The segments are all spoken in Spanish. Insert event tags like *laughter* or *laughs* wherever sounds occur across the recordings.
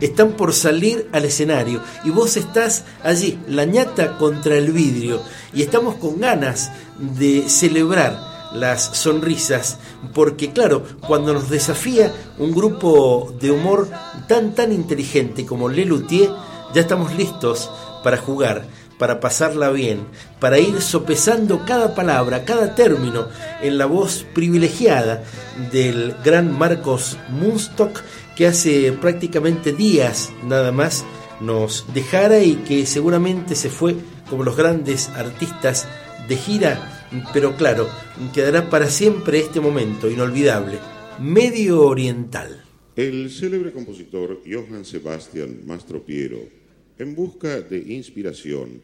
Están por salir al escenario y vos estás allí, la ñata contra el vidrio, y estamos con ganas de celebrar las sonrisas, porque claro, cuando nos desafía un grupo de humor tan tan inteligente como Le ya estamos listos para jugar, para pasarla bien, para ir sopesando cada palabra, cada término en la voz privilegiada del gran Marcos Munstock que hace prácticamente días nada más nos dejara y que seguramente se fue como los grandes artistas de gira, pero claro, quedará para siempre este momento inolvidable, Medio Oriental. El célebre compositor Johann Sebastian Mastropiero en busca de inspiración,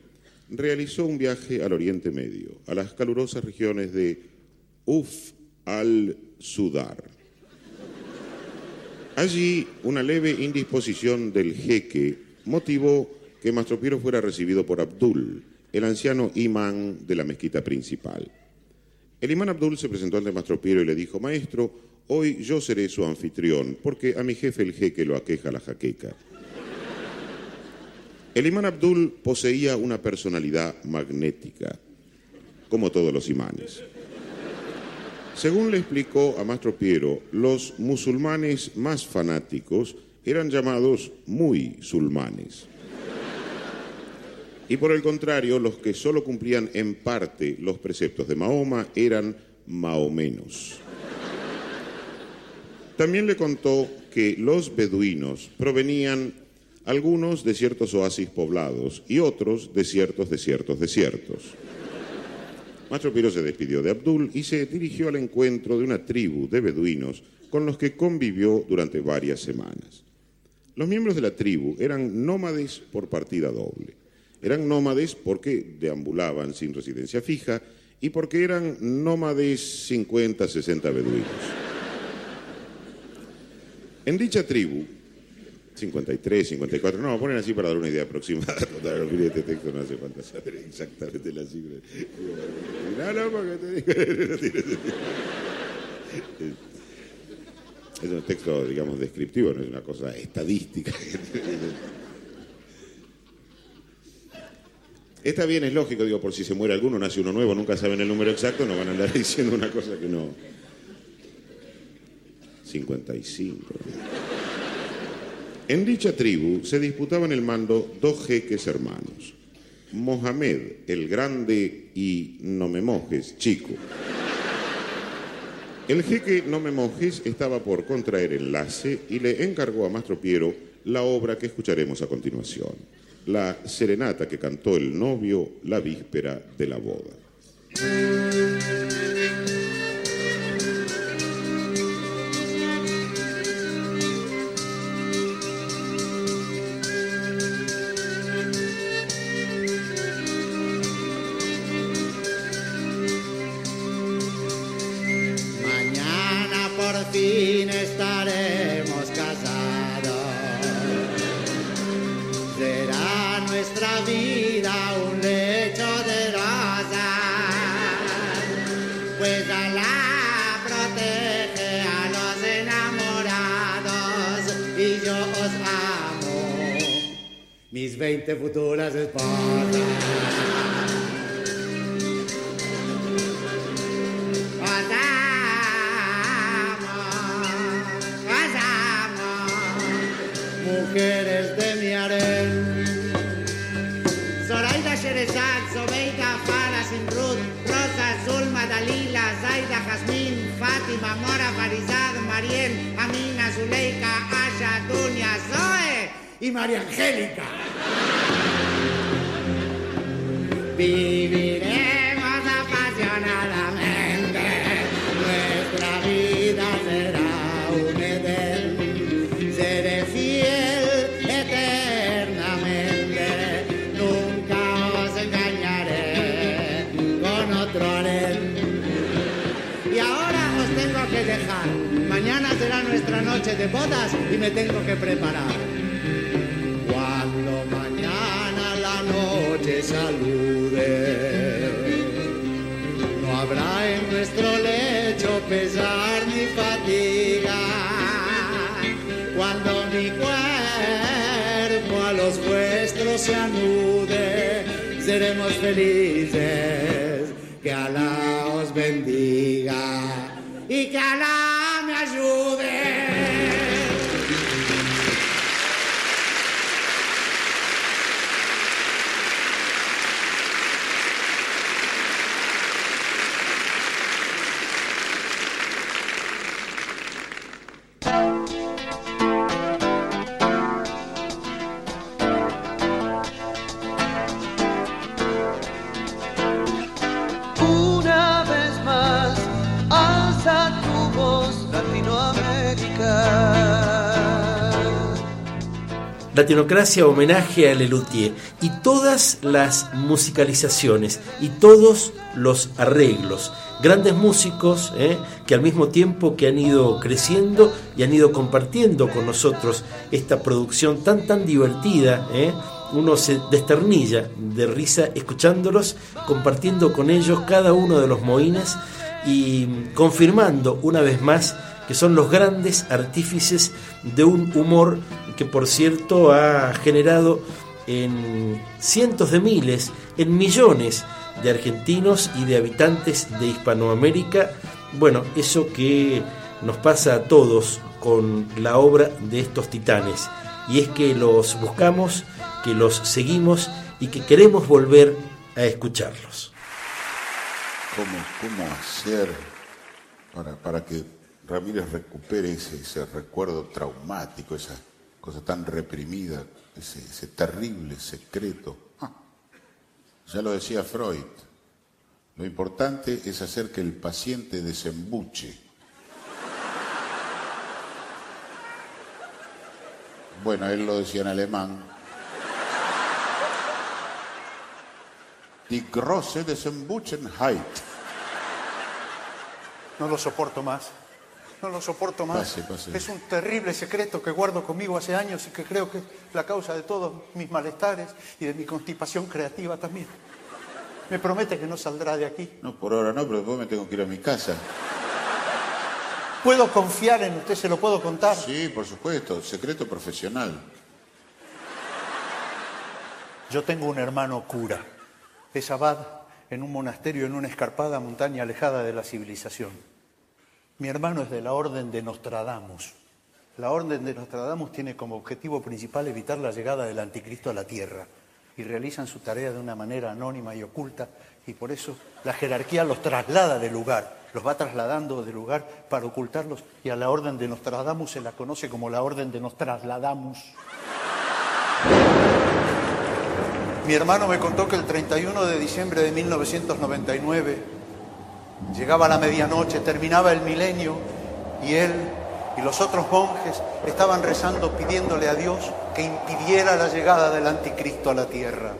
realizó un viaje al Oriente Medio, a las calurosas regiones de Uf al-Sudar. Allí, una leve indisposición del jeque motivó que Mastropiero fuera recibido por Abdul, el anciano imán de la mezquita principal. El imán Abdul se presentó ante Mastropiero y le dijo, maestro, hoy yo seré su anfitrión, porque a mi jefe el jeque lo aqueja la jaqueca. El imán Abdul poseía una personalidad magnética, como todos los imanes. Según le explicó a Mastro Piero, los musulmanes más fanáticos eran llamados muy sulmanes. Y por el contrario, los que solo cumplían en parte los preceptos de Mahoma eran maomenos. También le contó que los beduinos provenían algunos de ciertos oasis poblados y otros de ciertos desiertos desiertos. Mastro Piro se despidió de Abdul y se dirigió al encuentro de una tribu de beduinos con los que convivió durante varias semanas. Los miembros de la tribu eran nómades por partida doble. Eran nómades porque deambulaban sin residencia fija y porque eran nómades 50, 60 beduinos. En dicha tribu, 53, 54, no, ponen así para dar una idea aproximada. *laughs* este texto no hace falta saber exactamente la cifra. No, no, porque te digo, *laughs* Es un texto, digamos, descriptivo, no es una cosa estadística. *laughs* Está bien, es lógico, digo, por si se muere alguno, nace uno nuevo, nunca saben el número exacto, no van a andar diciendo una cosa que no. 55. En dicha tribu se disputaban el mando dos jeques hermanos, Mohamed el Grande y No me mojes, chico. El jeque No me mojes estaba por contraer enlace y le encargó a Mastro Piero la obra que escucharemos a continuación, la serenata que cantó el novio la víspera de la boda. Mis 20 pesar ni fatiga. cuando mi cuerpo a los vuestros se anude, seremos felices, que Alá os bendiga y que Alá Latinocracia homenaje a Lelutier y todas las musicalizaciones y todos los arreglos. Grandes músicos ¿eh? que al mismo tiempo que han ido creciendo y han ido compartiendo con nosotros esta producción tan tan divertida. ¿eh? Uno se desternilla de risa escuchándolos, compartiendo con ellos cada uno de los moines y confirmando una vez más que son los grandes artífices de un humor que por cierto ha generado en cientos de miles, en millones de argentinos y de habitantes de Hispanoamérica, bueno, eso que nos pasa a todos con la obra de estos titanes, y es que los buscamos, que los seguimos y que queremos volver a escucharlos. ¿Cómo, cómo hacer para, para que Ramírez recupere ese, recuerdo traumático, esa cosa tan reprimida, ese, terrible secreto? Ah, ya lo decía Freud, lo importante es hacer que el paciente desembuche. Bueno, él lo decía en alemán. Die große Desembuchenheit. No lo soporto más. No lo soporto más. Pase, pase. Es un terrible secreto que guardo conmigo hace años y que creo que es la causa de todos mis malestares y de mi constipación creativa también. Me promete que no saldrá de aquí. No, por ahora no, pero después me tengo que ir a mi casa. ¿Puedo confiar en usted? ¿Se lo puedo contar? Sí, por supuesto, secreto profesional. Yo tengo un hermano cura. Es abad en un monasterio en una escarpada montaña alejada de la civilización. Mi hermano es de la orden de Nostradamus. La orden de Nostradamus tiene como objetivo principal evitar la llegada del anticristo a la tierra y realizan su tarea de una manera anónima y oculta y por eso la jerarquía los traslada de lugar, los va trasladando de lugar para ocultarlos y a la orden de Nostradamus se la conoce como la orden de nos trasladamos. Mi hermano me contó que el 31 de diciembre de 1999 llegaba la medianoche, terminaba el milenio y él y los otros monjes estaban rezando pidiéndole a Dios que impidiera la llegada del anticristo a la tierra,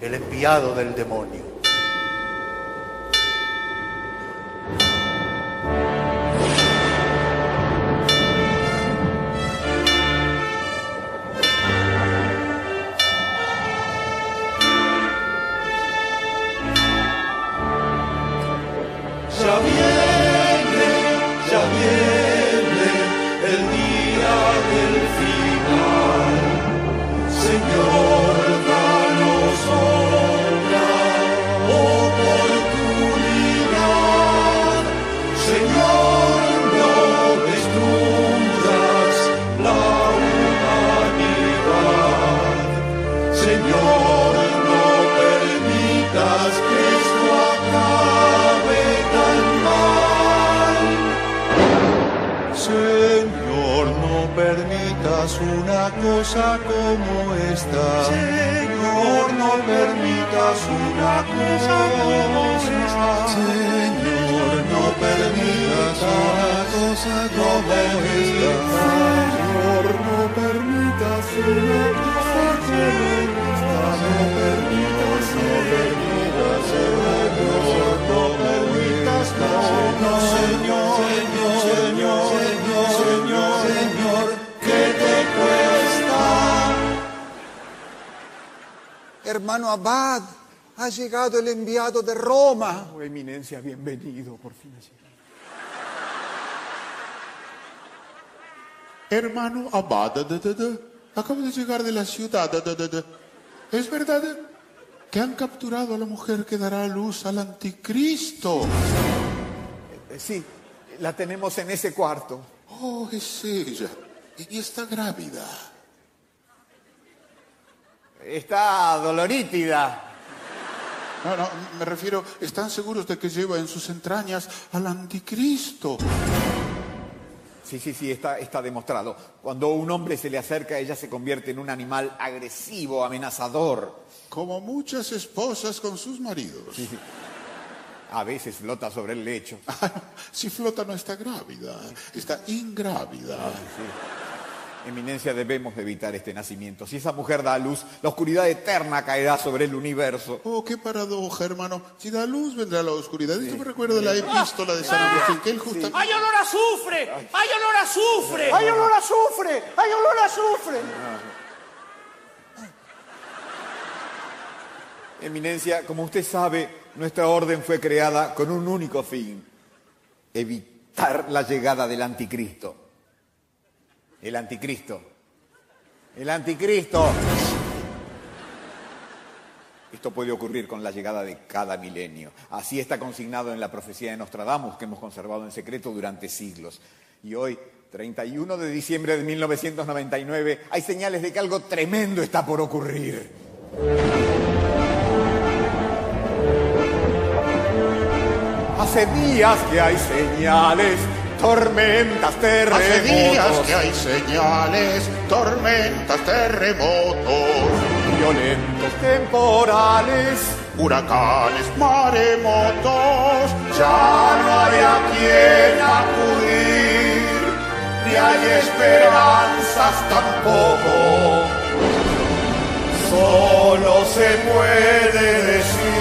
el enviado del demonio. Ha llegado el enviado de Roma. Oh, eminencia, bienvenido, por fin ha llegado. Hermano Abad, da, da, da, acabo de llegar de la ciudad. da, da, da, da. ¿Es verdad que han capturado a la mujer que dará a luz al anticristo? Eh, Sí, la tenemos en ese cuarto. Oh, es ella. Y está grávida. Está dolorítida. No, no, me refiero, ¿están seguros de que lleva en sus entrañas al anticristo? Sí, sí, sí, está, está demostrado. Cuando un hombre se le acerca, ella se convierte en un animal agresivo, amenazador. Como muchas esposas con sus maridos. A veces flota sobre el lecho. Si flota no está grávida, está ingrávida. Eminencia, debemos evitar este nacimiento. Si esa mujer da luz, la oscuridad eterna caerá sobre el universo. Oh, qué paradoja, hermano. Si da luz, vendrá la oscuridad. Esto me recuerda la epístola de San Agustín, que él justa... ¡Hay olor a azufre! ¡Hay olor a azufre! ¡Hay olor a azufre! ¡Hay olor a azufre! Eminencia, como usted sabe, nuestra orden fue creada con un único fin. Evitar la llegada del anticristo. El anticristo. El anticristo. Esto puede ocurrir con la llegada de cada milenio. Así está consignado en la profecía de Nostradamus que hemos conservado en secreto durante siglos. Y hoy, 31 de diciembre de 1999, hay señales de que algo tremendo está por ocurrir. Hace días que hay señales, tormentas, terremotos. Hace días que hay señales, tormentas, terremotos, violentos temporales. huracanes, maremotos. Ya no hay a quien acudir, ni hay esperanzas tampoco. Solo se puede decir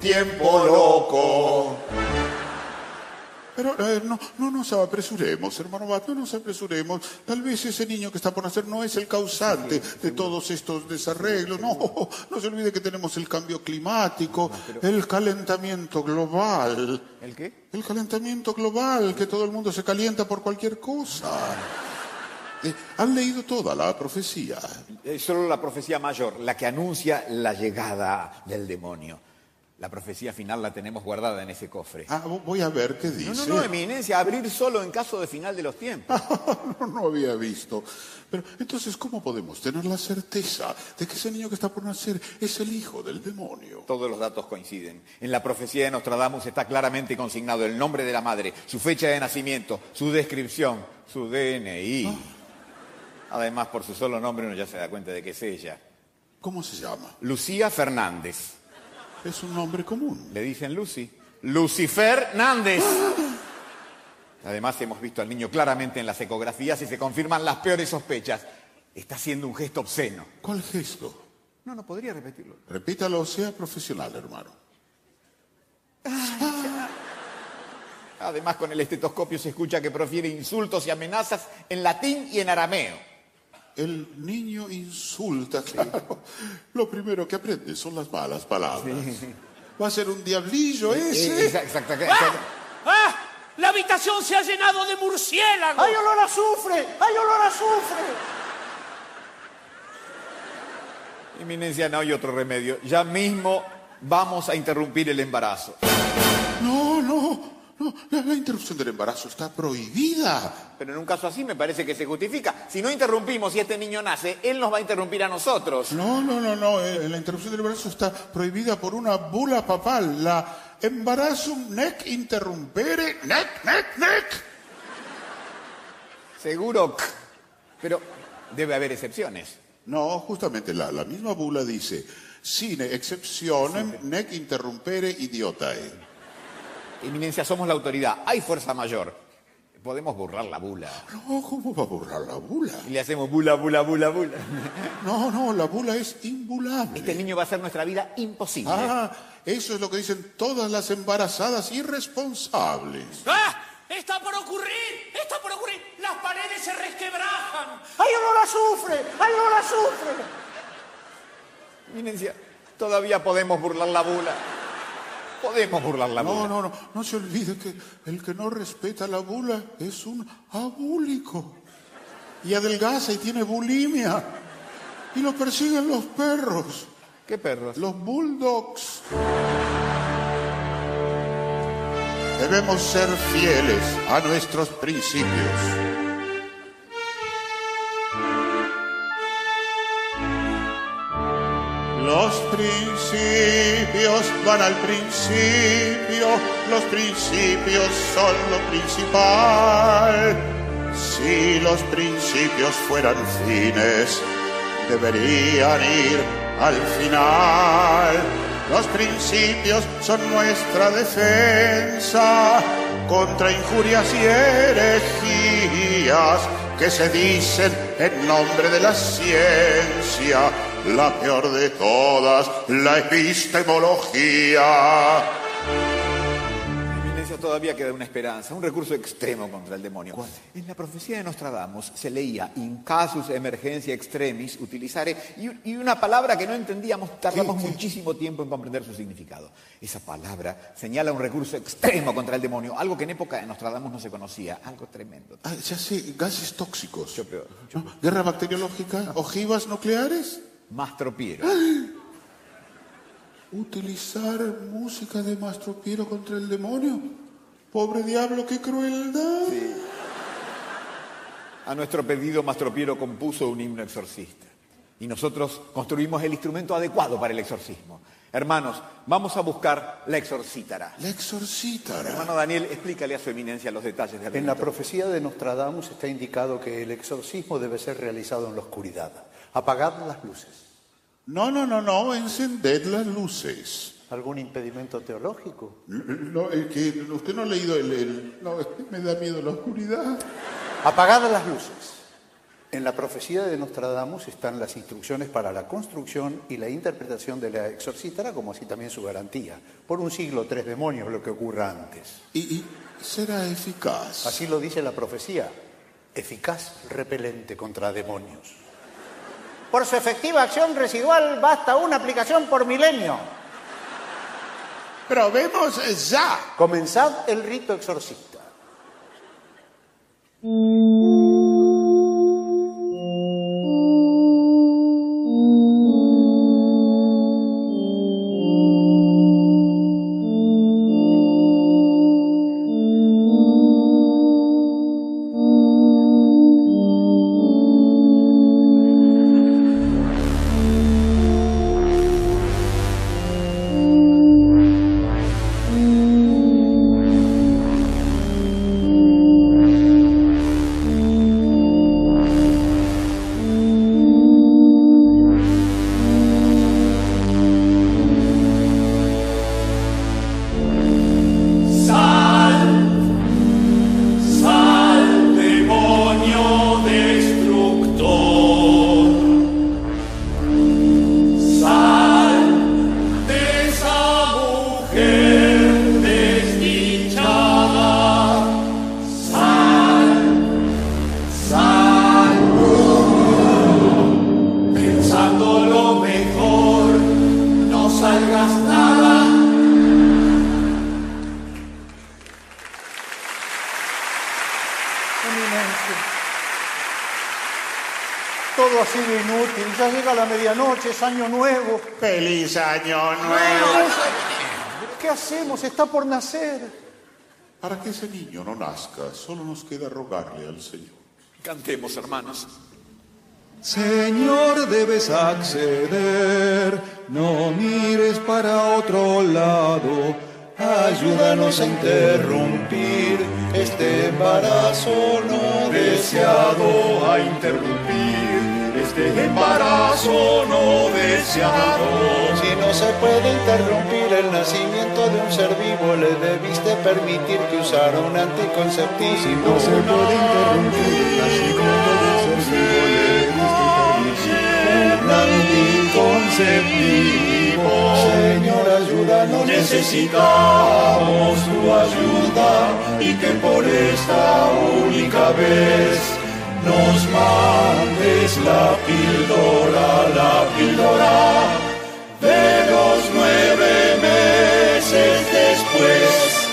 tiempo loco. Pero eh, no, no nos apresuremos, hermano Bat, no nos apresuremos. Tal vez ese niño que está por nacer no es el causante de todos estos desarreglos. No, no se olvide que tenemos el cambio climático, el calentamiento global. ¿El qué? El calentamiento global, que todo el mundo se calienta por cualquier cosa. Eh, ¿Han leído toda la profecía? Es solo la profecía mayor, la que anuncia la llegada del demonio. La profecía final la tenemos guardada en ese cofre. Ah, vo- voy a ver qué No, dice. no, no, eminencia, abrir solo en caso de final de los tiempos. *laughs* no, no había visto. Pero entonces, ¿cómo podemos tener la certeza de que ese niño que está por nacer es el hijo del demonio? Todos los datos coinciden. En la profecía de Nostradamus está claramente consignado el nombre de la madre, su fecha de nacimiento, su descripción, su DNI. Además, por su solo nombre uno ya se da cuenta de que es ella. ¿Cómo se llama? Lucía Fernández. Es un nombre común. Le dicen Lucy. Lucifer Nández. Además, hemos visto al niño claramente en las ecografías y se confirman las peores sospechas. Está haciendo un gesto obsceno. ¿Cuál gesto? No, no podría repetirlo. Repítalo, sea profesional, hermano. Además, con el estetoscopio se escucha que profiere insultos y amenazas en latín y en arameo. El niño insulta, claro. Lo primero que aprende son las malas palabras. Va a ser un diablillo ese. Exacto, exacto, ¡Ah! exacto. ¡Ah! La habitación se ha llenado de murciélagos. ¡Hay olor a azufre! ¡Hay olor a azufre! Eminencia, no hay otro remedio. Ya mismo vamos a interrumpir el embarazo. No, no, no. La, la interrupción del embarazo está prohibida. Pero en un caso así me parece que se justifica. Si no interrumpimos y este niño nace, él nos va a interrumpir a nosotros. No, no, no, no. eh, la interrupción del embarazo está prohibida por una bula papal. La embarazum nec interrumpere nec, nec, nec. Seguro. Pero debe haber excepciones. No, justamente la, la misma bula dice, sine exceptionem nec interrumpere idiotae. Eminencia, somos la autoridad. Hay fuerza mayor. Podemos burlar la bula. No, ¿cómo va a borrar la bula? Y le hacemos bula, bula, bula, bula. No, no, la bula es imbulable. Este niño va a hacer nuestra vida imposible. Ah, eso es lo que dicen todas las embarazadas irresponsables. ¡Ah! ¡Está por ocurrir! ¡Está por ocurrir! ¡Las paredes se resquebrajan! ¡Hay olor a azufre! ¡Hay olor a azufre! Eminencia, todavía podemos burlar la bula. Podemos burlar la No, bula. no, no, no se olvide que el que no respeta la bula es un abúlico. Y adelgaza y tiene bulimia. Y lo persiguen los perros, ¿Qué perros? los bulldogs. Debemos ser fieles a nuestros principios. Los principios van al principio, los principios son lo principal. Si los principios fueran fines, deberían ir al final. Los principios son nuestra defensa contra injurias y herejías que se dicen en nombre de la ciencia, la peor de todas, la epistemología. Eminencia, todavía queda una esperanza, un recurso extremo contra el demonio. En la profecía de Nostradamus se leía in casus emergencia extremis utilizare y, y una palabra que no entendíamos, tardamos muchísimo tiempo en comprender su significado. Esa palabra señala un recurso extremo contra el demonio, algo que en época de Nostradamus no se conocía, algo tremendo. Ah, ya sé, gases tóxicos. Mucho peor. ¿No? ¿Guerra bacteriológica? ¿Ojivas nucleares? Mastro Piero. ¿Utilizar música de Mastro Piero contra el demonio? Pobre diablo, qué crueldad. A nuestro pedido, Mastro Piero compuso un himno exorcista. Y nosotros construimos el instrumento adecuado para el exorcismo. Hermanos, vamos a buscar la exorcítara. La exorcítara. Hermano Daniel, explícale a su eminencia los detalles de En la profecía de Nostradamus está indicado que el exorcismo debe ser realizado en la oscuridad. Apagad las luces. No, no, no, no, encended las luces. ¿Algún impedimento teológico? No, es que usted no ha leído el... el- no, es que me da miedo la oscuridad. Apagad las luces. En la profecía de Nostradamus están las instrucciones para la construcción y la interpretación de la exorcítara, como así también su garantía. Por un siglo, tres demonios, lo que ocurra antes. Y, y será eficaz. Así lo dice la profecía. Eficaz repelente contra demonios. Por su efectiva acción residual basta una aplicación por milenio. Probemos ya. Comenzad el rito exorcista. Todo ha sido inútil. Ya llega la medianoche, es año nuevo. Feliz año nuevo. ¿Qué hacemos? Está por nacer. Para que ese niño no nazca, solo nos queda rogarle al Señor. Cantemos, hermanos. Señor, debes acceder, no mires para otro lado, ayúdanos a interrumpir este embarazo no deseado, a interrumpir este embarazo no deseado. Si no se puede interrumpir el nacimiento de un ser vivo, le debiste permitir que usara un anticonceptivo. Si no se puede interrumpir el nacimiento de un ser vivo, le debiste permitir un anticonceptivo. Señor, ayúdanos. Necesitamos tu ayuda y que por esta única vez nos mandes la píldora, la píldora de los nueve meses después.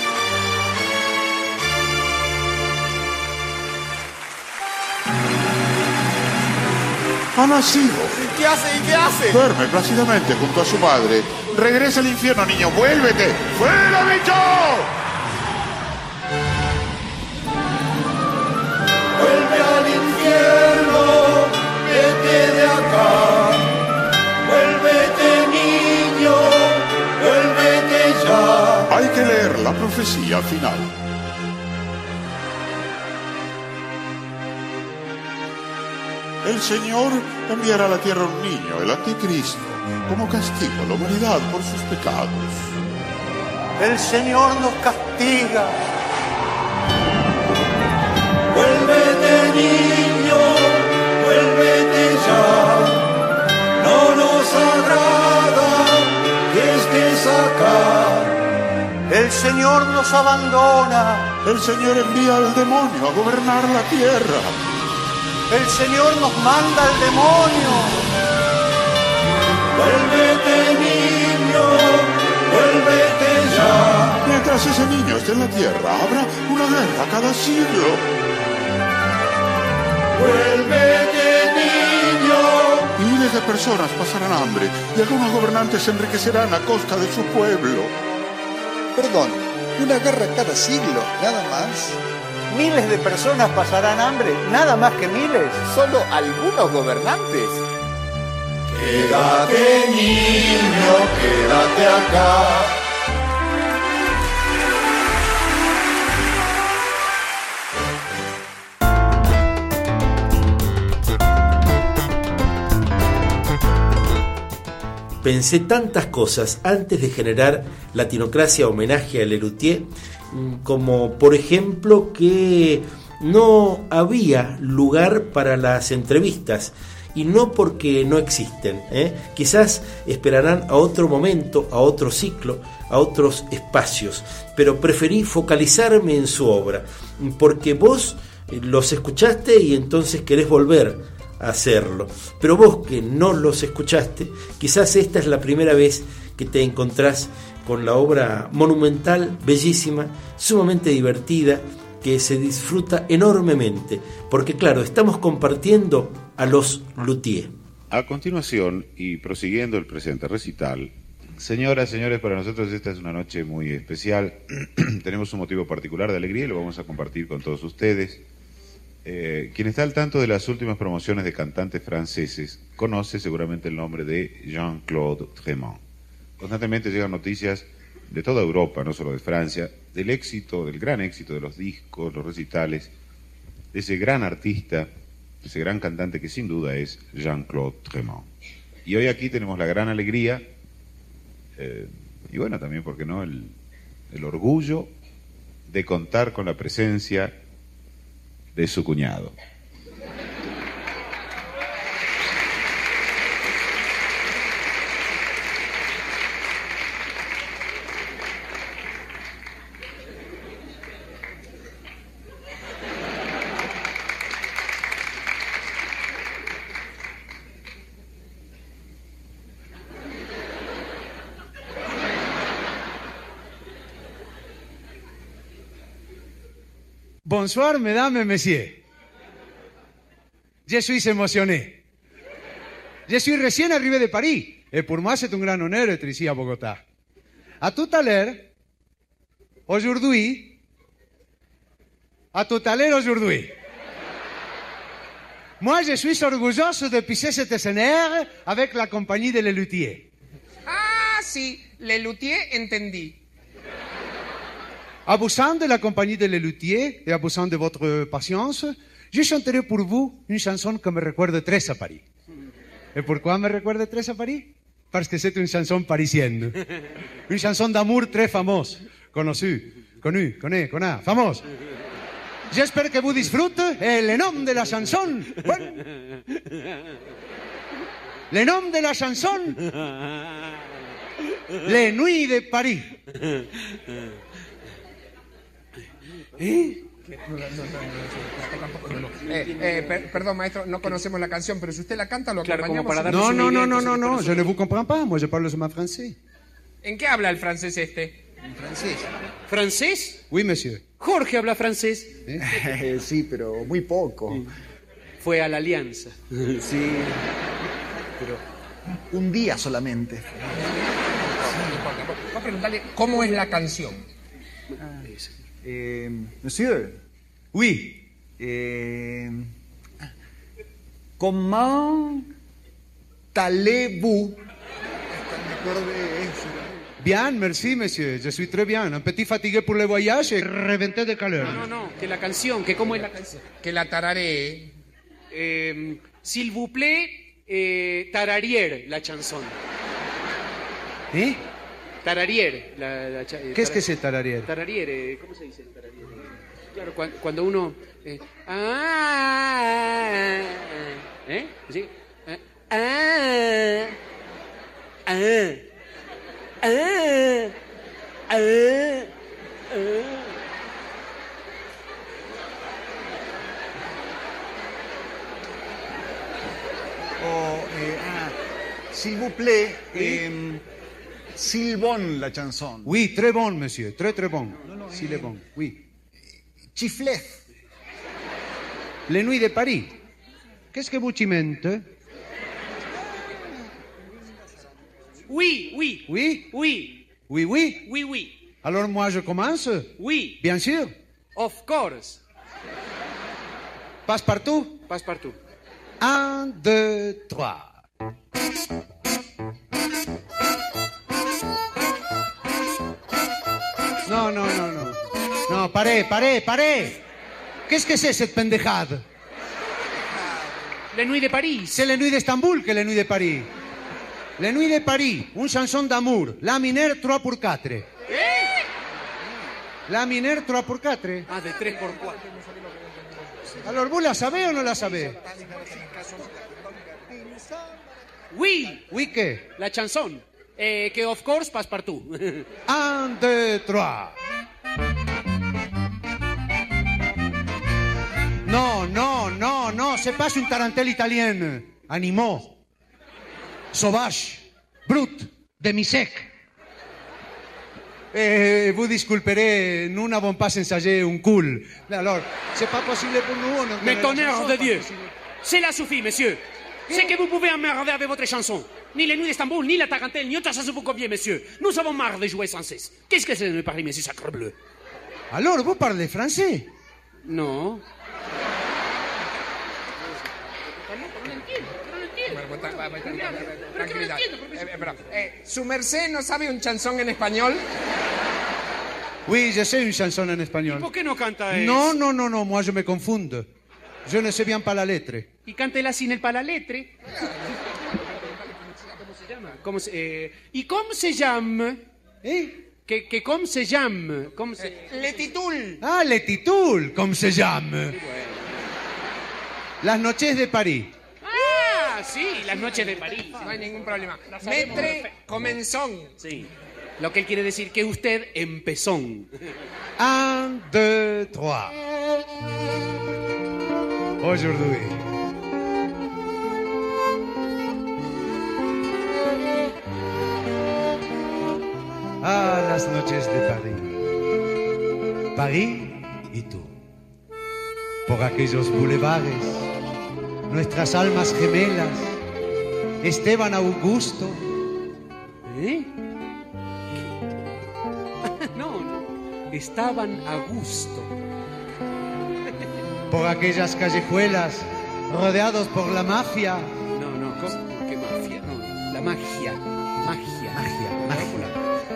ha nacido. ¿Qué hace? Qué hace? Duerme plácidamente junto a su padre. Regresa al infierno, niño. Vuélvete. ¡Fuera, bicho! Vuelve al infierno vete de acá. Vuélvete niño, vuélvete ya. Hay que leer la profecía final. El Señor enviará a la tierra un niño, el anticristo, como castigo a la humanidad por sus pecados. El Señor nos castiga. Señor nos abandona. El Señor envía al demonio a gobernar la tierra. El Señor nos manda al demonio. Vuélvete niño, vuélvete ya. Mientras ese niño esté en la tierra, habrá una guerra cada siglo. Vuélvete niño. Miles de personas pasarán hambre y algunos gobernantes se enriquecerán a costa de su pueblo. Perdón, una guerra cada siglo, nada más. Miles de personas pasarán hambre, nada más que miles. Solo algunos gobernantes. Quédate niño, quédate acá. Pensé tantas cosas antes de generar Latinocracia homenaje a Lelutier, mm, como por ejemplo que no había lugar para las entrevistas y no porque no existen. ¿eh? Quizás esperarán a otro momento, a otro ciclo, a otros espacios, pero preferí focalizarme en su obra, porque vos eh, los escuchaste y entonces querés volver hacerlo. Pero vos que no los escuchaste, quizás esta es la primera vez que te encontrás con la obra monumental, bellísima, sumamente divertida, que se disfruta enormemente, porque claro, estamos compartiendo a los luthier. A continuación, y prosiguiendo el presente recital, señoras, señores, para nosotros esta es una noche muy especial. *clears throat* Tenemos un motivo particular de alegría y lo vamos a compartir con todos ustedes. Eh, quien está al tanto de las últimas promociones de cantantes franceses conoce seguramente el nombre de Jean-Claude Tremont. Constantemente llegan noticias de toda Europa, no solo de Francia, del éxito, del gran éxito de los discos, los recitales, de ese gran artista, ese gran cantante que sin duda es Jean-Claude Tremont. Y hoy aquí tenemos la gran alegría, eh, y bueno, también, ¿por qué no?, el, el orgullo de contar con la presencia de su cuñado. Bonsoir, mesdames et messieurs. Je suis émotionné. Je suis recién arrivé de Paris. Et pour moi, c'est un grand honneur d'être ici à Bogota. À tout à l'heure, aujourd'hui, à tout à l'heure aujourd'hui. Moi, je suis orgulloso de pisser cet escenaire avec la compagnie de Lelutier. Ah, sí, Lelutier entendí. Abusant de la compagnie de Lelutier et abusant de votre patience, je chanterai pour vous une chanson que me recuerde très à Paris. Et pourquoi me recuerde très à Paris Parce que c'est une chanson parisienne. Une chanson d'amour très fameuse, connue, connue, connue, connue, fameuse. J'espère que vous disfrutez le nom de la chanson. Le nom de la chanson. Les Nuits de Paris. ¿Eh? Eh, eh, per- maestro, no conocemos la canción, pero si usted la canta, lo Claro, acompañamos. No, no, no, no, no, no, je ne vous comprends pas. Moi, je parle seulement français. ¿En qué habla el francés este? Francés. ¿Francés? Oui, monsieur. Jorge habla francés. *laughs* sí, pero muy poco. fue a la Alianza. *laughs* Sí. Pero un día solamente. Voy a preguntarle cómo es la canción. Eh, monsieur. Oui. Eh, comment allez-vous? Bien, merci, monsieur. Je suis très bien. Un petit fatigué pour le voyage et reventé de calor. No, no, no, que la canción, que cómo es la canción. Que la tararé. Eh, S'il vous plaît, eh, tararier la chanson. ¿Eh? Tararier. La, la eh, ¿Qué es que se tararier? Tararier, eh, ¿cómo se dice tararier? Claro, cuan- cuando, uno... eh, ah, ¿Eh? ¿Sí? Ah, ah, ah, ah, ah, ah. O, eh, ah, s'il vous plaît, eh, Silbon la chanson. Oui, très bon, monsieur. Très, très bon. S'il est bon, oui. Chiflet. Les nuits de Paris. Qu'est-ce que vous cimente Oui, oui. Oui? Oui. Oui, oui? Oui, oui. Alors moi, je commence? Oui. Bien sûr. Of course. Passe-partout Passe-partout. Un, deux, trois. Non, parez, parez, parez. Qu'est-ce que c'est cette pendejade Les nuits de Paris. C'est les nuits d'Istanbul que les nuits de Paris. Les nuits de Paris, une chanson d'amour. La mineur 3 pour 4. La mineur 3 pour 4. Ah, de 3 por 4. Alors, la savez ou no la savez Oui. Oui, ¿qué? La chanson. Eh, que of course passe-partout. *laughs* Un, deux, trois. Non, non, non, non, c'est pas une tarentelle italienne. Animaux. Sauvage. Brut. Demi-sec. Eh, vous disculperez, nous n'avons pas ensayé un cool. Alors, c'est pas possible pour nous. on Mais tonnerre de Dieu. Cela suffit, monsieur. C'est que vous pouvez emmerder avec votre chanson. Ni les nuits d'Istanbul, ni la tarentelle, ni autre chose vous convient, monsieur. Nous avons marre de jouer sans cesse. Qu'est-ce que c'est de Paris, monsieur Sacrebleu Alors, vous parlez français? No. ¿Su merced no sabe un chanzón en español? Oui, je sais une chanson en espagnol. ¿Por qué no canta eso? Non, non, non, non, moi je me confonde. Je ne sais bien pas la lettre. Y cántela sin el palaletre. ¿Cómo se llama? ¿Cómo se, eh, ¿Y cómo se llama? ¿Eh? Que, que cómo se llama? ¿Cómo se... Le titul. Ah, Le Titul, comme se llame. Las noches de París. Ah, sí, las noches de París. No hay ningún problema. Metre comenzón. Sí. Lo que él quiere decir que usted empezó. Un, deux, trois. Aujourd'hui. Ah, las noches de París. París y tú. Por aquellos bulevares, nuestras almas gemelas, Esteban Augusto. ¿Eh? *laughs* No, no. Estaban a gusto. por aquellas callejuelas rodeados por la mafia. No, no. ¿cómo? ¿Qué mafia? No, la magia. Magia.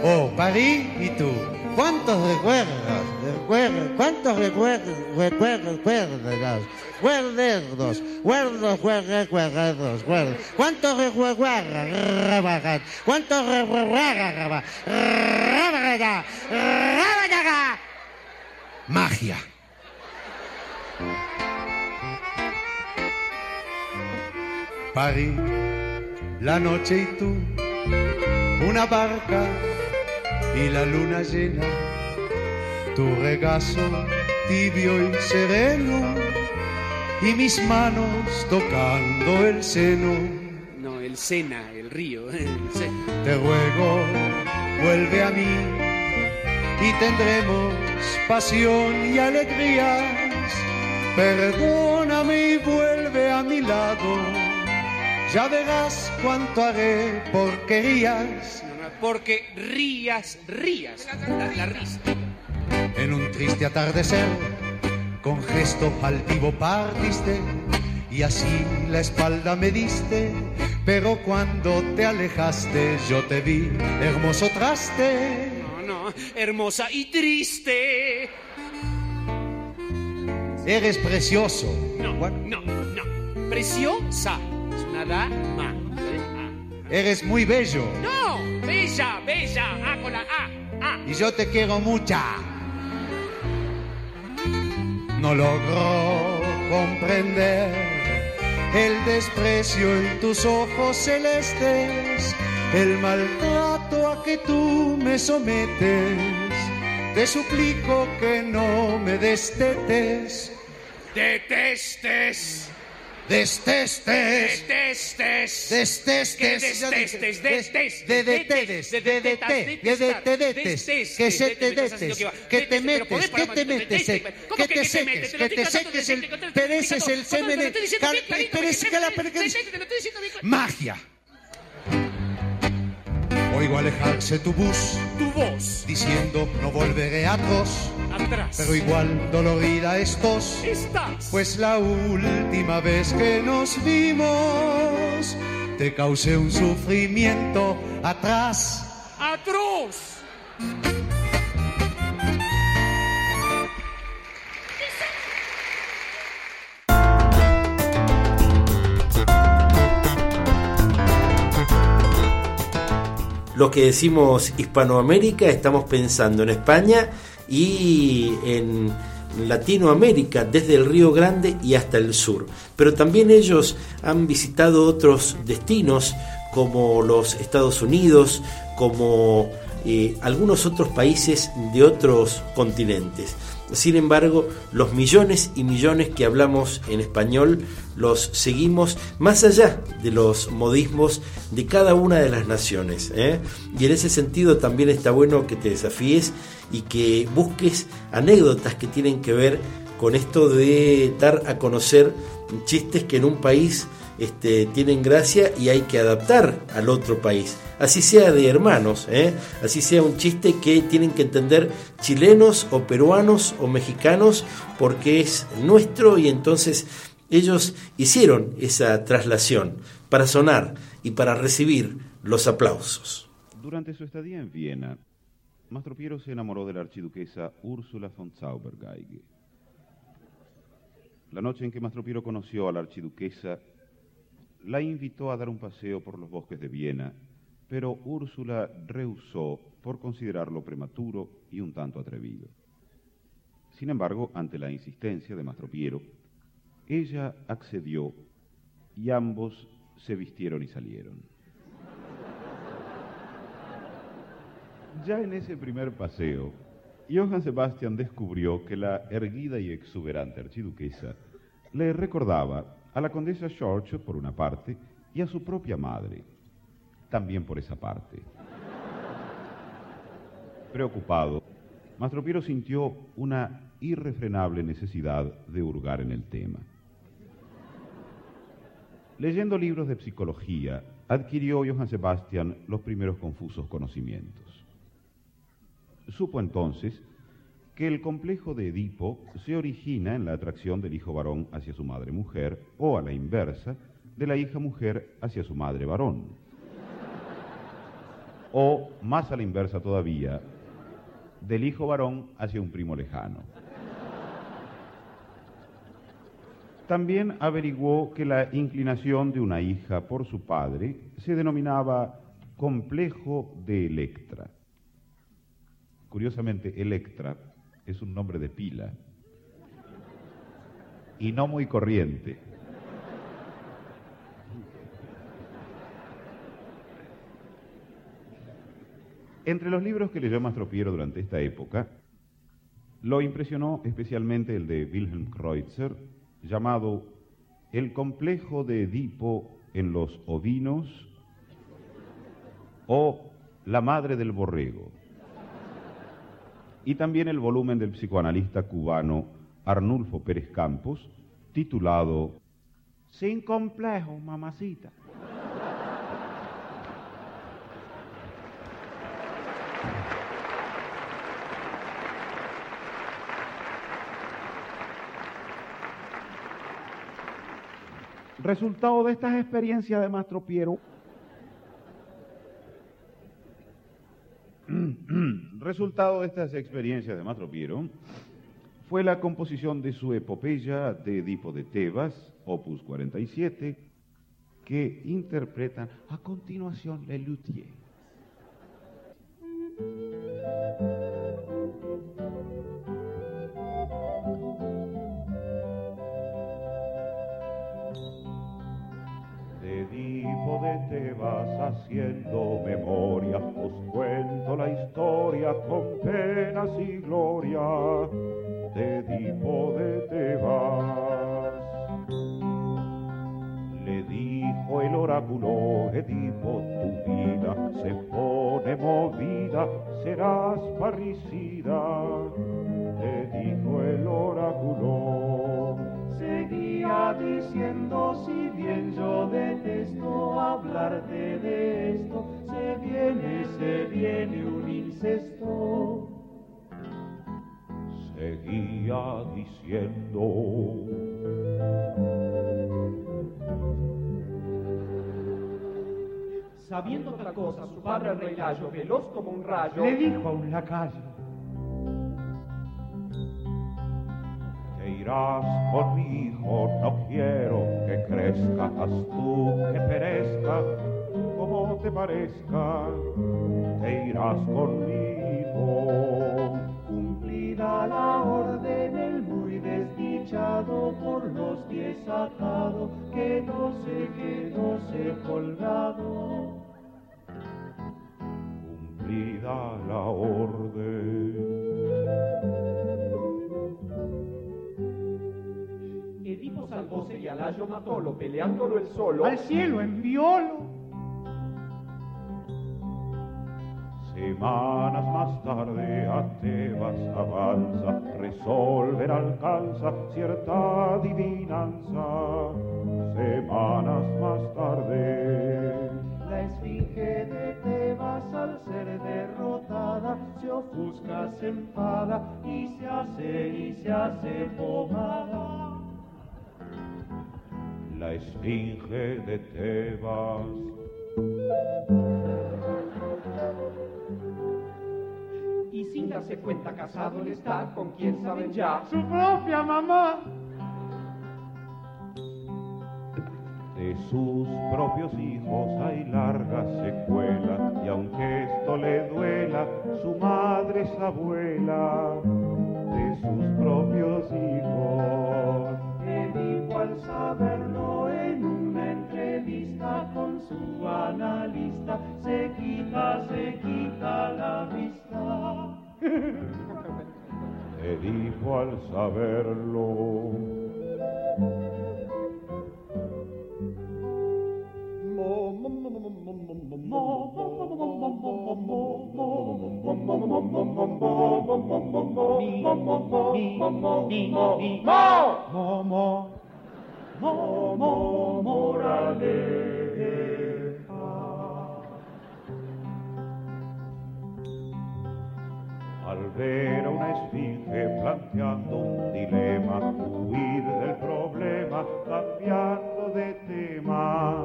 Oh, París y tú. ¿Cuántos recuerdos? Recuerdos. ¿Cuántos recuerdos? Recuerdos, recuerdos. Recuerdos. Recuerdos, recuerdos, recuerdos. ¿Cuántos recuerdos? ¿Cuántos recuerdos? Magia. París, la noche y tú, una barca y la luna llena, tu regazo tibio y sereno y mis manos tocando el seno. No, el Sena, el río. *laughs* el Sena. Te ruego, vuelve a mí y tendremos pasión y alegrías. Perdóname y vuelve Ya verás cuánto haré porquerías porque rías, rías. La, la risa. en un triste atardecer. Con gesto altivo partiste y así la espalda me diste. Pero cuando te alejaste yo te vi, hermoso traste. No, no, hermosa y triste. Eres precioso. No, no, no. Preciosa. Es una dama. Eres muy bello. No, bella, bella. Ah, con la A. Ah. y yo te quiero mucha. No logro comprender el desprecio en tus ojos celestes, el maltrato a que tú me sometes. Te suplico que no me destetes, Detestes. Destestes. Destestes. Que se te detes, que te metes, que te metes, eh, que te seques, que te seques el, pereces el semen, que la magia. Oigo alejarse tu bus, Tu voz. diciendo no volveré atroz, Atrás. pero igual dolorida estos. Estás. Pues la última vez que nos vimos, te causé un sufrimiento atrás. Atroz. Los que decimos Hispanoamérica estamos pensando en España y en Latinoamérica, desde el Río Grande y hasta el sur. Pero también ellos han visitado otros destinos como los Estados Unidos, como eh, algunos otros países de otros continentes. Sin embargo, los millones y millones que hablamos en español los seguimos más allá de los modismos de cada una de las naciones. ¿eh? Y en ese sentido también está bueno que te desafíes y que busques anécdotas que tienen que ver con esto de dar a conocer chistes que en un país este, tienen gracia y hay que adaptar al otro país. Así sea de hermanos, ¿eh? así sea un chiste que tienen que entender chilenos o peruanos o mexicanos porque es nuestro y entonces ellos hicieron esa traslación para sonar y para recibir los aplausos. Durante su estadía en Viena, Mastro Piero se enamoró de la archiduquesa Úrsula von Zaubergeige. La noche en que Mastro Piero conoció a la archiduquesa, la invitó a dar un paseo por los bosques de Viena, pero Úrsula rehusó por considerarlo prematuro y un tanto atrevido. Sin embargo, ante la insistencia de Mastro Piero, ella accedió y ambos se vistieron y salieron. Ya en ese primer paseo, Johann Sebastian descubrió que la erguida y exuberante archiduquesa le recordaba a la condesa George por una parte y a su propia madre también por esa parte. Preocupado, Mastro Piero sintió una irrefrenable necesidad de hurgar en el tema. Leyendo libros de psicología, adquirió Johann Sebastian los primeros confusos conocimientos. Supo entonces que el complejo de Edipo se origina en la atracción del hijo varón hacia su madre mujer o a la inversa de la hija mujer hacia su madre varón. O, más a la inversa todavía, del hijo varón hacia un primo lejano. También averiguó que la inclinación de una hija por su padre se denominaba complejo de Electra. Curiosamente, Electra es un nombre de pila y no muy corriente. Entre los libros que leyó Mastro Piero durante esta época, lo impresionó especialmente el de Wilhelm Kreutzer, llamado El complejo de Edipo en los ovinos o La madre del borrego y también el volumen del psicoanalista cubano Arnulfo Pérez Campos, titulado Sin complejos, mamacita. Resultado de estas experiencias de Mastro Piero, Resultado de estas experiencias de Mastro Piero fue la composición de su epopeya de Edipo de Tebas, opus 47, que interpretan a continuación Lelutier. Tebas haciendo memoria, os cuento la historia con penas y gloria de de Tebas. Le dijo el oráculo, Edipo, tu vida se pone movida, serás parricida. Le dijo el oráculo. Seguía diciendo, si bien yo detesto hablarte de esto, se viene, se viene un incesto. Seguía diciendo. Sabiendo otra cosa, su padre el rey Layo, veloz como un rayo, Le dijo a un lacayo. Te irás con mi hijo, no quiero que crezca, haz tú que perezca, como te parezca. Te irás conmigo. Cumplida la orden, el muy desdichado por los pies atado, quedóse, quedóse colgado. Cumplida la orden. Y a Layo matólo, peleándolo el solo. Al cielo enviólo. Semanas más tarde a Tebas avanza, resolver alcanza cierta adivinanza. Semanas más tarde. La esfinge de Tebas al ser derrotada se ofusca, se enfada y se hace y se hace pomada. La esfinge de Tebas. Y sin darse cuenta casado él está con quien saben ya. Su propia mamá. De sus propios hijos hay larga secuela y aunque esto le duela, su madre es abuela de sus propios hijos. Al saberlo en una entrevista con su analista se quita, se quita la vista. Edipo al saberlo. Momo, momo, moraleja. Al ver a una esfinge planteando un dilema, huir del problema, cambiando de tema.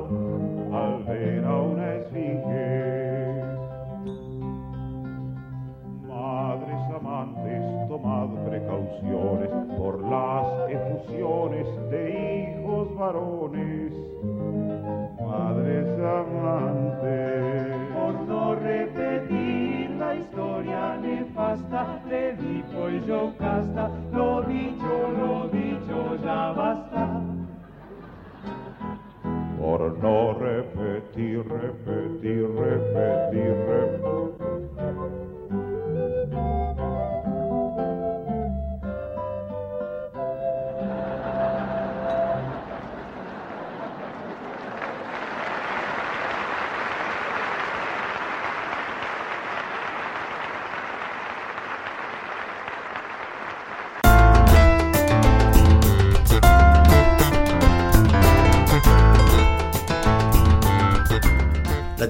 Al ver a una esfinge, madres amantes, tomad precauciones por las efusiones de varones. Madres amantes, Por no repetir la historia nefasta de Edipo y Yocasta, lo dicho, lo dicho ya basta. por no repetir, repetir, repetir, repetir.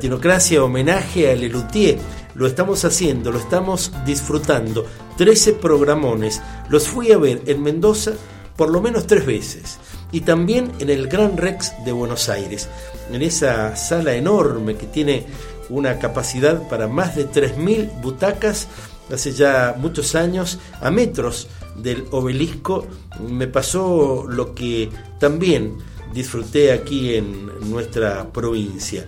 Latinocracia, homenaje a Lelutier. Lo estamos haciendo, lo estamos disfrutando. 13 programones. Los fui a ver en Mendoza por lo menos tres veces. y también en el Gran Rex de Buenos Aires, en esa sala enorme que tiene una capacidad para más de 3.000 butacas hace ya muchos años, a metros del obelisco, me pasó lo que también disfruté aquí en nuestra provincia,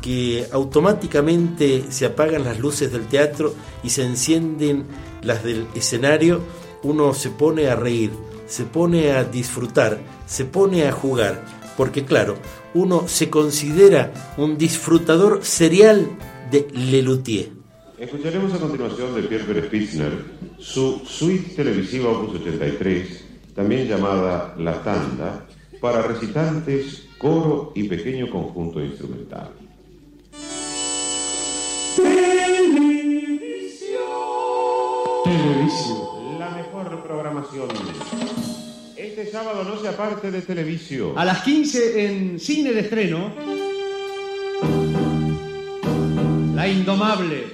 que automáticamente se apagan las luces del teatro y se encienden las del escenario, uno se pone a reír, se pone a disfrutar, se pone a jugar, porque claro, uno se considera un disfrutador serial de Lelutier. Escucharemos a continuación de Pierre Spitzner su suite televisiva Opus 83, también llamada La Tanda, para recitantes, coro y pequeño conjunto instrumental. Televisión. La mejor programación. Este sábado no se aparte de televisión. A las 15 en cine de estreno. La Indomable.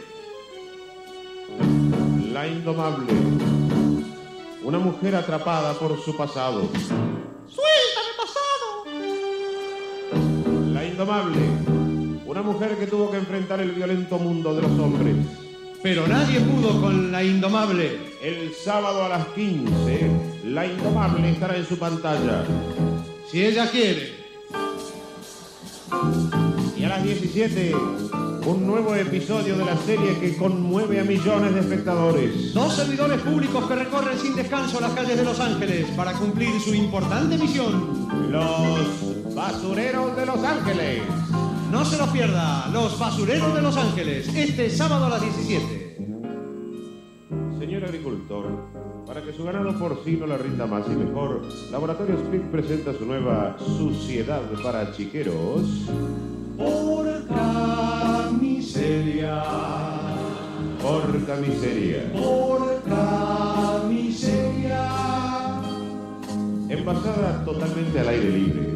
La Indomable. Una mujer atrapada por su pasado. ¡Suéltame, pasado! La Indomable. Mujer que tuvo que enfrentar el violento mundo de los hombres. Pero nadie pudo con la Indomable. El sábado a las 15, La Indomable estará en su pantalla. Si ella quiere. Y a las 17, un nuevo episodio de la serie que conmueve a millones de espectadores. Dos servidores públicos que recorren sin descanso las calles de Los Ángeles para cumplir su importante misión. Los basureros de Los Ángeles. No se los pierda, Los Basureros de Los Ángeles, este sábado a las 17. Señor agricultor, para que su ganado porcino le rinda más y mejor, Laboratorio Split presenta su nueva Suciedad para Chiqueros. Porca miseria, Porca miseria. porca miseria. Envasada totalmente al aire libre,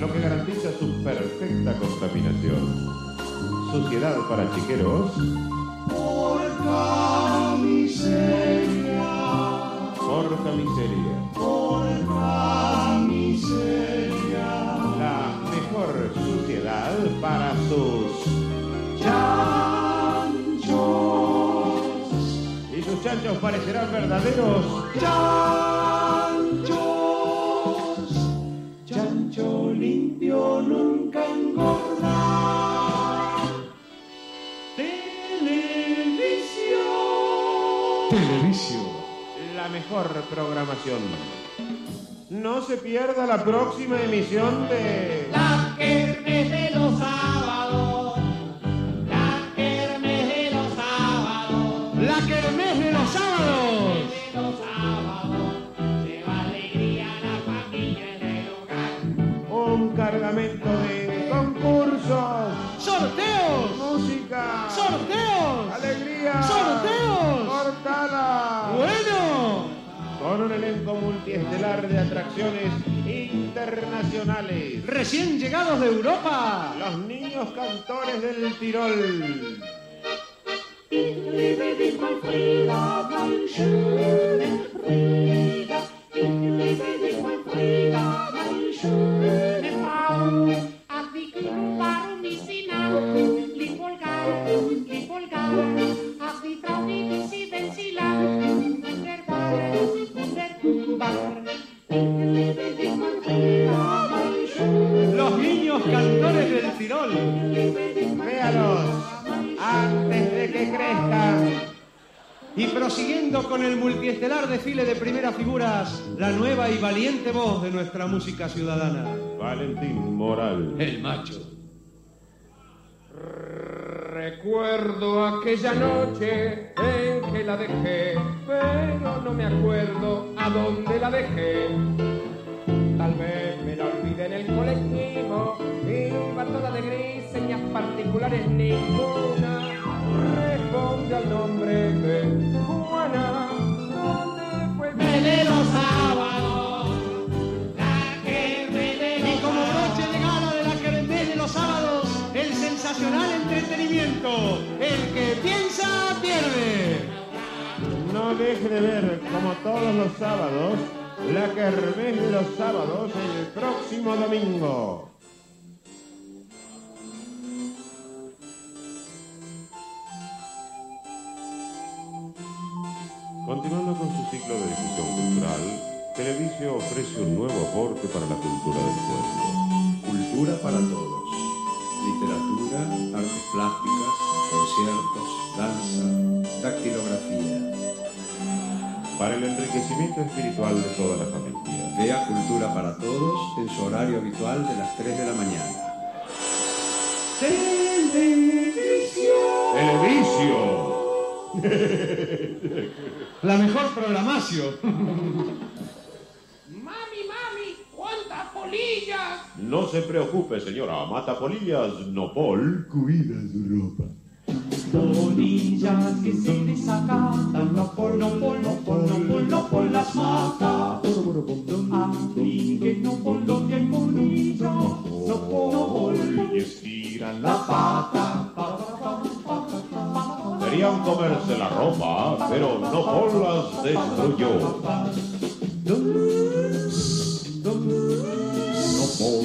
lo que garantiza su perfecta contaminación. Suciedad para chiqueros. Porca miseria, Porca miseria. porca miseria. La mejor suciedad para sus Chanchos, y sus chanchos parecerán verdaderos. chanchos. Televisión. La mejor programación. No se pierda la próxima emisión de internacionales. Recién llegados de Europa. Los niños cantores del Tirol. La nueva y valiente voz de nuestra música ciudadana. Valentín Moral. El macho. Recuerdo aquella noche en que la dejé, pero no me acuerdo a dónde la dejé. Tal vez me la olvidé en el colectivo, iba toda de gris, señas particulares ninguna. Responde al nombre de Juana, el sensacional entretenimiento. El que piensa, pierde. No deje de ver, como todos los sábados, La Kermés de los sábados el próximo domingo. Continuando con su ciclo de difusión cultural, Televisio ofrece un nuevo aporte para la cultura del pueblo. Cultura para todos. Literatura, artes plásticas, conciertos, danza, dactilografía. Para el enriquecimiento espiritual de toda la familia. Vea Cultura para Todos en su horario habitual de las 3 de la mañana. ¡Televisio! *laughs* *laughs* La mejor programación. *laughs* Mami, mami, ¿cuántas polillas? No se preocupe, señora. Mata polillas, no pol. Cuida su ropa. Polillas que se desacatan, no por, no por, no por, no por, no por las mata. Aplique, no por donde hay polillas, no por, no por, Y estiran la pata. Querían comerse la ropa, pero no por las destruyó.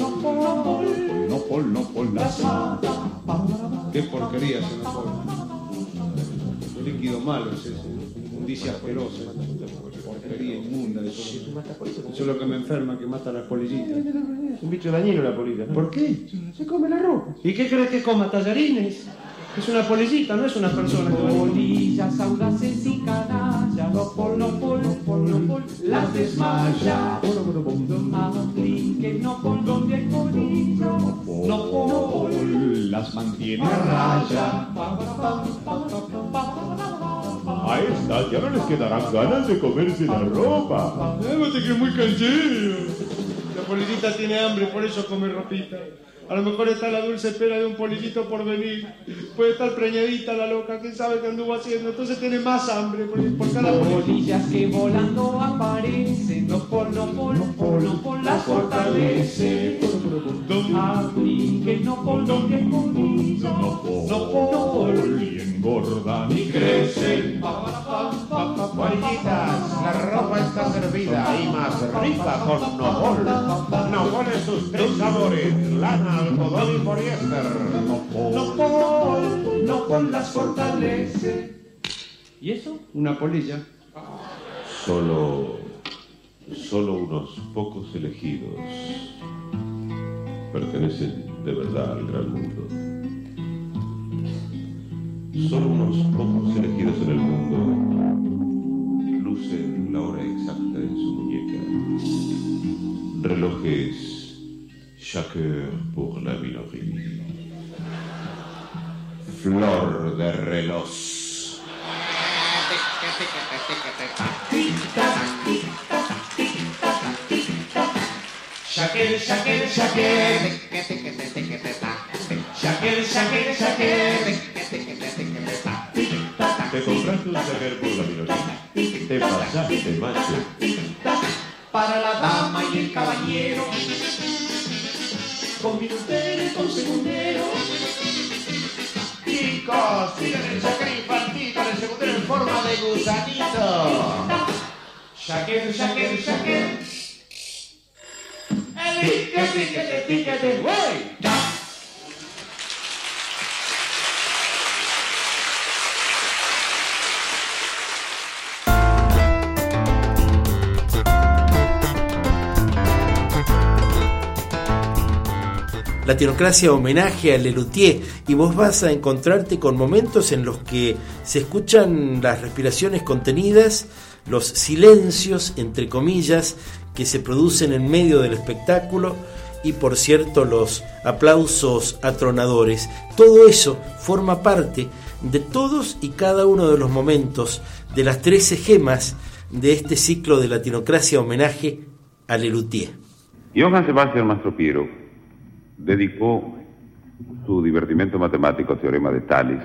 No por, no por, no por las Qué porquería se nos pone. Un líquido malo es ese. Inmundicia asquerosa. Porquería inmunda. Eso es lo que me enferma, que mata a las polillitas. Es un bicho dañino la polilla. ¿Por qué? Se come la ropa. ¿Y qué crees que coma? ¿Tallarines? Es una polillita, no es una persona. polillas audaces y canallas, no por, no por, no por, no por, las desmaya. No por donde hay polillas, no por, Las mantiene a raya. A estas ya no les quedarán ganas de comerse la ropa. Llévate que es muy canchero. La polillita tiene hambre, por eso come ropita. A lo mejor está la dulce espera de un polillito por venir. Puede estar preñadita la loca, quién sabe qué anduvo haciendo. Entonces tiene más hambre por, por cada polillas que volando aparecen, no por, no por, no por, no por, las fortalece. Aplique, no por no por, no por, Y engordan y crecen. Polillitas, la ropa está servida y más rica con Nobol. Nobol en sus tres sabores, lana, algodón y poliéster. no por, no por, las fortalece. ¿Y eso? Una polilla. Solo, solo unos pocos elegidos pertenecen de verdad al gran mundo. Solo unos pocos elegidos en el mundo lucen la hora exacta en su muñeca. Relojes chaque heure pour la minoría. Flor de reloj. Te compraste un sacar por la minoría. Te pasaste, macho. Para la dama y el caballero. Con minutero y con segundero. Chicos, miren el shaker infantil con el segundero en forma de gusanito. Shaker, shaker, shaker. Elíquete, tíquete, tíquete, güey. Latinocracia homenaje a Lelutier y vos vas a encontrarte con momentos en los que se escuchan las respiraciones contenidas, los silencios, entre comillas, que se producen en medio del espectáculo y por cierto los aplausos atronadores. Todo eso forma parte de todos y cada uno de los momentos de las 13 gemas de este ciclo de Latinocracia homenaje a Lelutier. Johann Sebastian Mastropiero dedicó su divertimento matemático al teorema de Tales.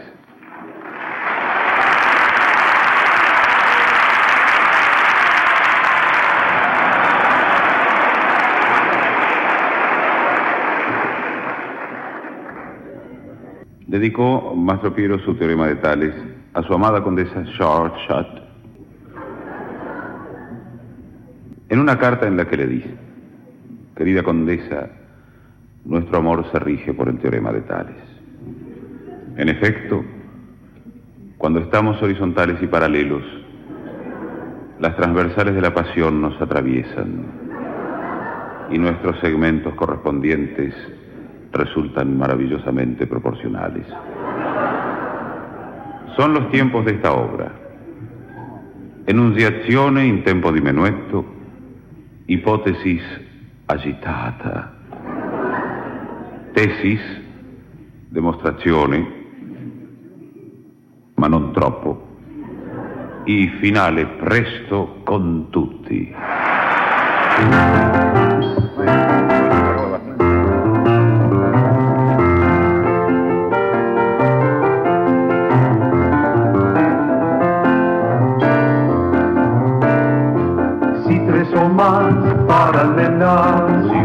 Dedicó Mastropiero su teorema de Tales a su amada condesa Shortshot. En una carta en la que le dice, querida condesa, nuestro amor se rige por el teorema de Tales. En efecto, cuando estamos horizontales y paralelos, las transversales de la pasión nos atraviesan y nuestros segmentos correspondientes resultan maravillosamente proporcionales. Son los tiempos de esta obra. Enunciazione in tempo di menuetto, hipótesis agitata, tesis, demostrazione, ma non troppo, i finale presto con tutti. Si tres o más o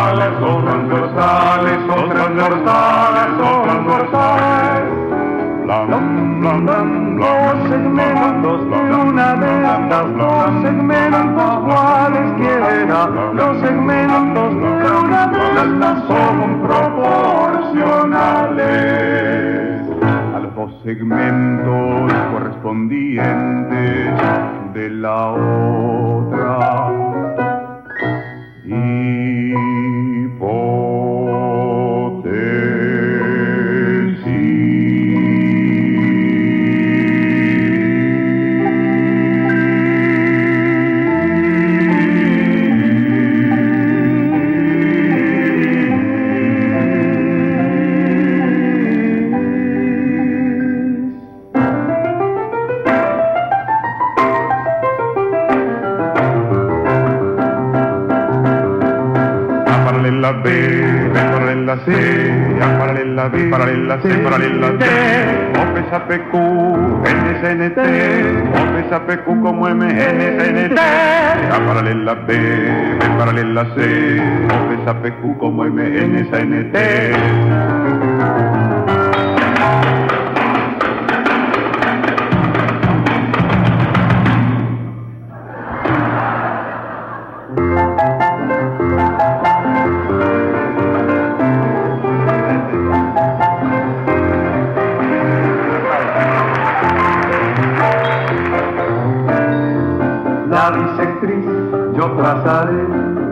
segmentos de una son proporcionales. a los dos segmentos correspondientes de la otra C, A paralela B, paralela C, paralela D, O pesa PQ, NSNT, O pesa PQ como MNSNT, A paralela B, B paralela C, O pesa PQ como MNSNT. La bisectriz yo trazaré,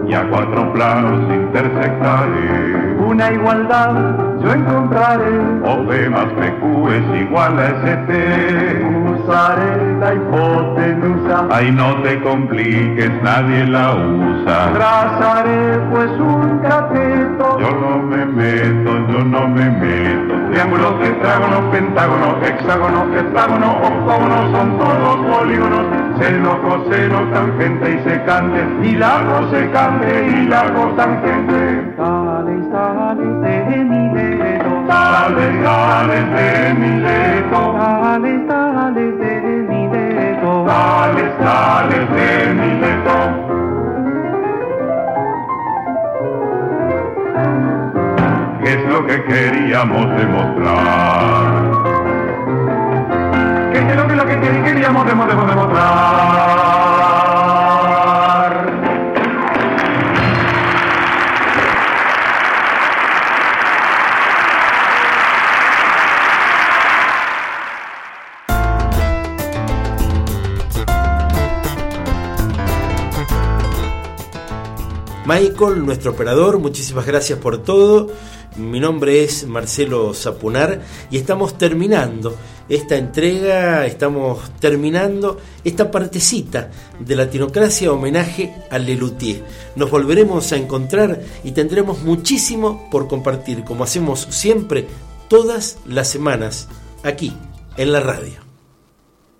Y a cuatro planos intersectaré. una igualdad yo encontraré, O B más PQ es igual a ST. usaré la hipotenusa, Ay, no te compliques, nadie la usa. trazaré pues un cateto, Yo no me meto, yo no me meto. Triángulos, tetrágonos, pentágonos, hexágonos, heptágonos, octógonos, son todos polígonos. Seno, coseno, tangente y secante. Y la cosecante y la cotangente. tales, tales de Mileto, Tales, tales de Mileto. tales, tales Tales, tales de Mileto. ¿Qué es lo que queríamos demostrar? ¿Qué es lo que, lo que queríamos demo- demo- demostrar? Michael, nuestro operador, muchísimas gracias por todo. Mi nombre es Marcelo Zapunar y estamos terminando esta entrega, estamos terminando esta partecita de Latinocracia homenaje a Lelutier. Nos volveremos a encontrar y tendremos muchísimo por compartir, como hacemos siempre todas las semanas aquí en la radio.